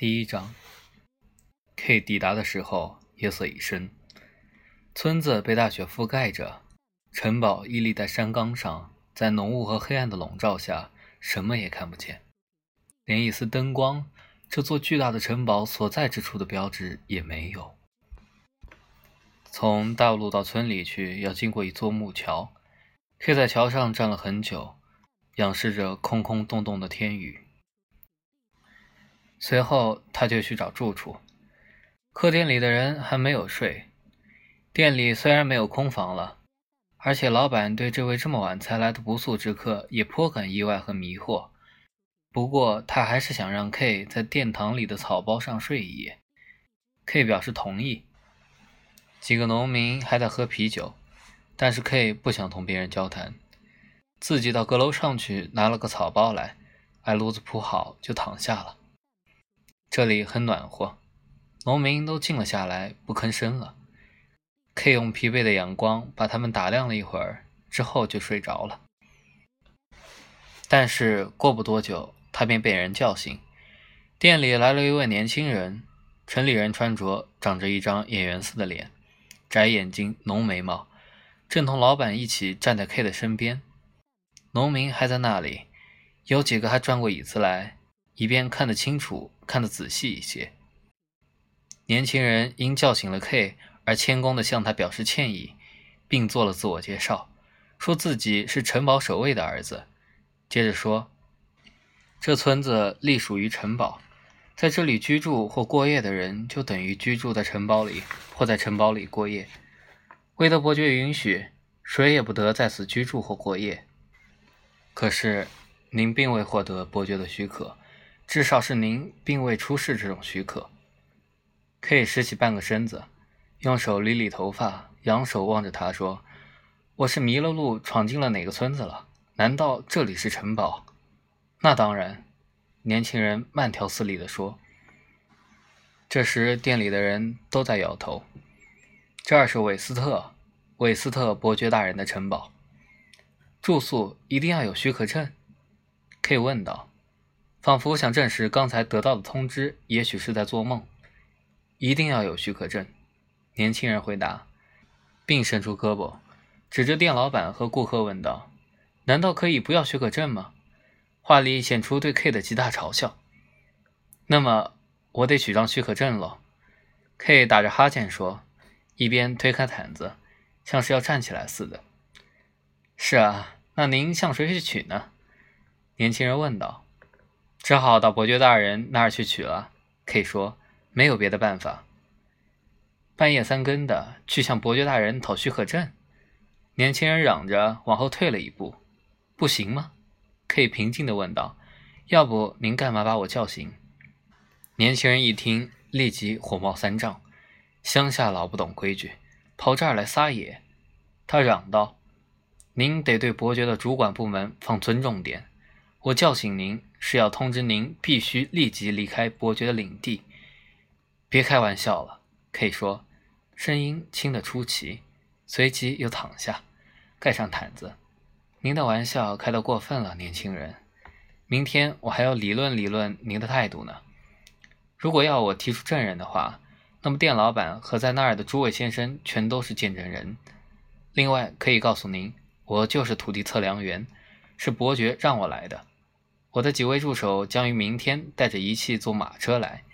第一章，K 抵达的时候，夜色已深，村子被大雪覆盖着，城堡屹立在山岗上，在浓雾和黑暗的笼罩下，什么也看不见，连一丝灯光，这座巨大的城堡所在之处的标志也没有。从大路到村里去，要经过一座木桥，K 在桥上站了很久，仰视着空空洞洞的天宇。随后，他就去找住处。客店里的人还没有睡。店里虽然没有空房了，而且老板对这位这么晚才来的不速之客也颇感意外和迷惑。不过，他还是想让 K 在殿堂里的草包上睡一夜。K 表示同意。几个农民还在喝啤酒，但是 K 不想同别人交谈，自己到阁楼上去拿了个草包来，挨炉子铺好就躺下了。这里很暖和，农民都静了下来，不吭声了。K 用疲惫的阳光把他们打量了一会儿，之后就睡着了。但是过不多久，他便被人叫醒。店里来了一位年轻人，城里人穿着，长着一张演员似的脸，窄眼睛，浓眉毛，正同老板一起站在 K 的身边。农民还在那里，有几个还转过椅子来。以便看得清楚、看得仔细一些。年轻人因叫醒了 K 而谦恭地向他表示歉意，并做了自我介绍，说自己是城堡守卫的儿子。接着说，这村子隶属于城堡，在这里居住或过夜的人就等于居住在城堡里或在城堡里过夜。未得伯爵允许，谁也不得在此居住或过夜。可是，您并未获得伯爵的许可。至少是您并未出示这种许可。K 拾起半个身子，用手理理头发，仰首望着他说：“我是迷了路，闯进了哪个村子了？难道这里是城堡？”那当然，年轻人慢条斯理地说。这时店里的人都在摇头。这儿是韦斯特，韦斯特伯爵大人的城堡。住宿一定要有许可证？K 问道。仿佛想证实刚才得到的通知，也许是在做梦。一定要有许可证。年轻人回答，并伸出胳膊，指着店老板和顾客问道：“难道可以不要许可证吗？”话里显出对 K 的极大嘲笑。那么我得取张许可证了。K 打着哈欠说，一边推开毯子，像是要站起来似的。是啊，那您向谁去取呢？年轻人问道。只好到伯爵大人那儿去取了。K 说：“没有别的办法。”半夜三更的去向伯爵大人讨许可证，年轻人嚷着往后退了一步：“不行吗？”K 平静地问道：“要不您干嘛把我叫醒？”年轻人一听，立即火冒三丈：“乡下老不懂规矩，跑这儿来撒野！”他嚷道：“您得对伯爵的主管部门放尊重点。我叫醒您。”是要通知您，必须立即离开伯爵的领地。别开玩笑了，可以说，声音轻得出奇。随即又躺下，盖上毯子。您的玩笑开得过分了，年轻人。明天我还要理论理论您的态度呢。如果要我提出证人的话，那么店老板和在那儿的诸位先生全都是见证人。另外，可以告诉您，我就是土地测量员，是伯爵让我来的。我的几位助手将于明天带着仪器坐马车来，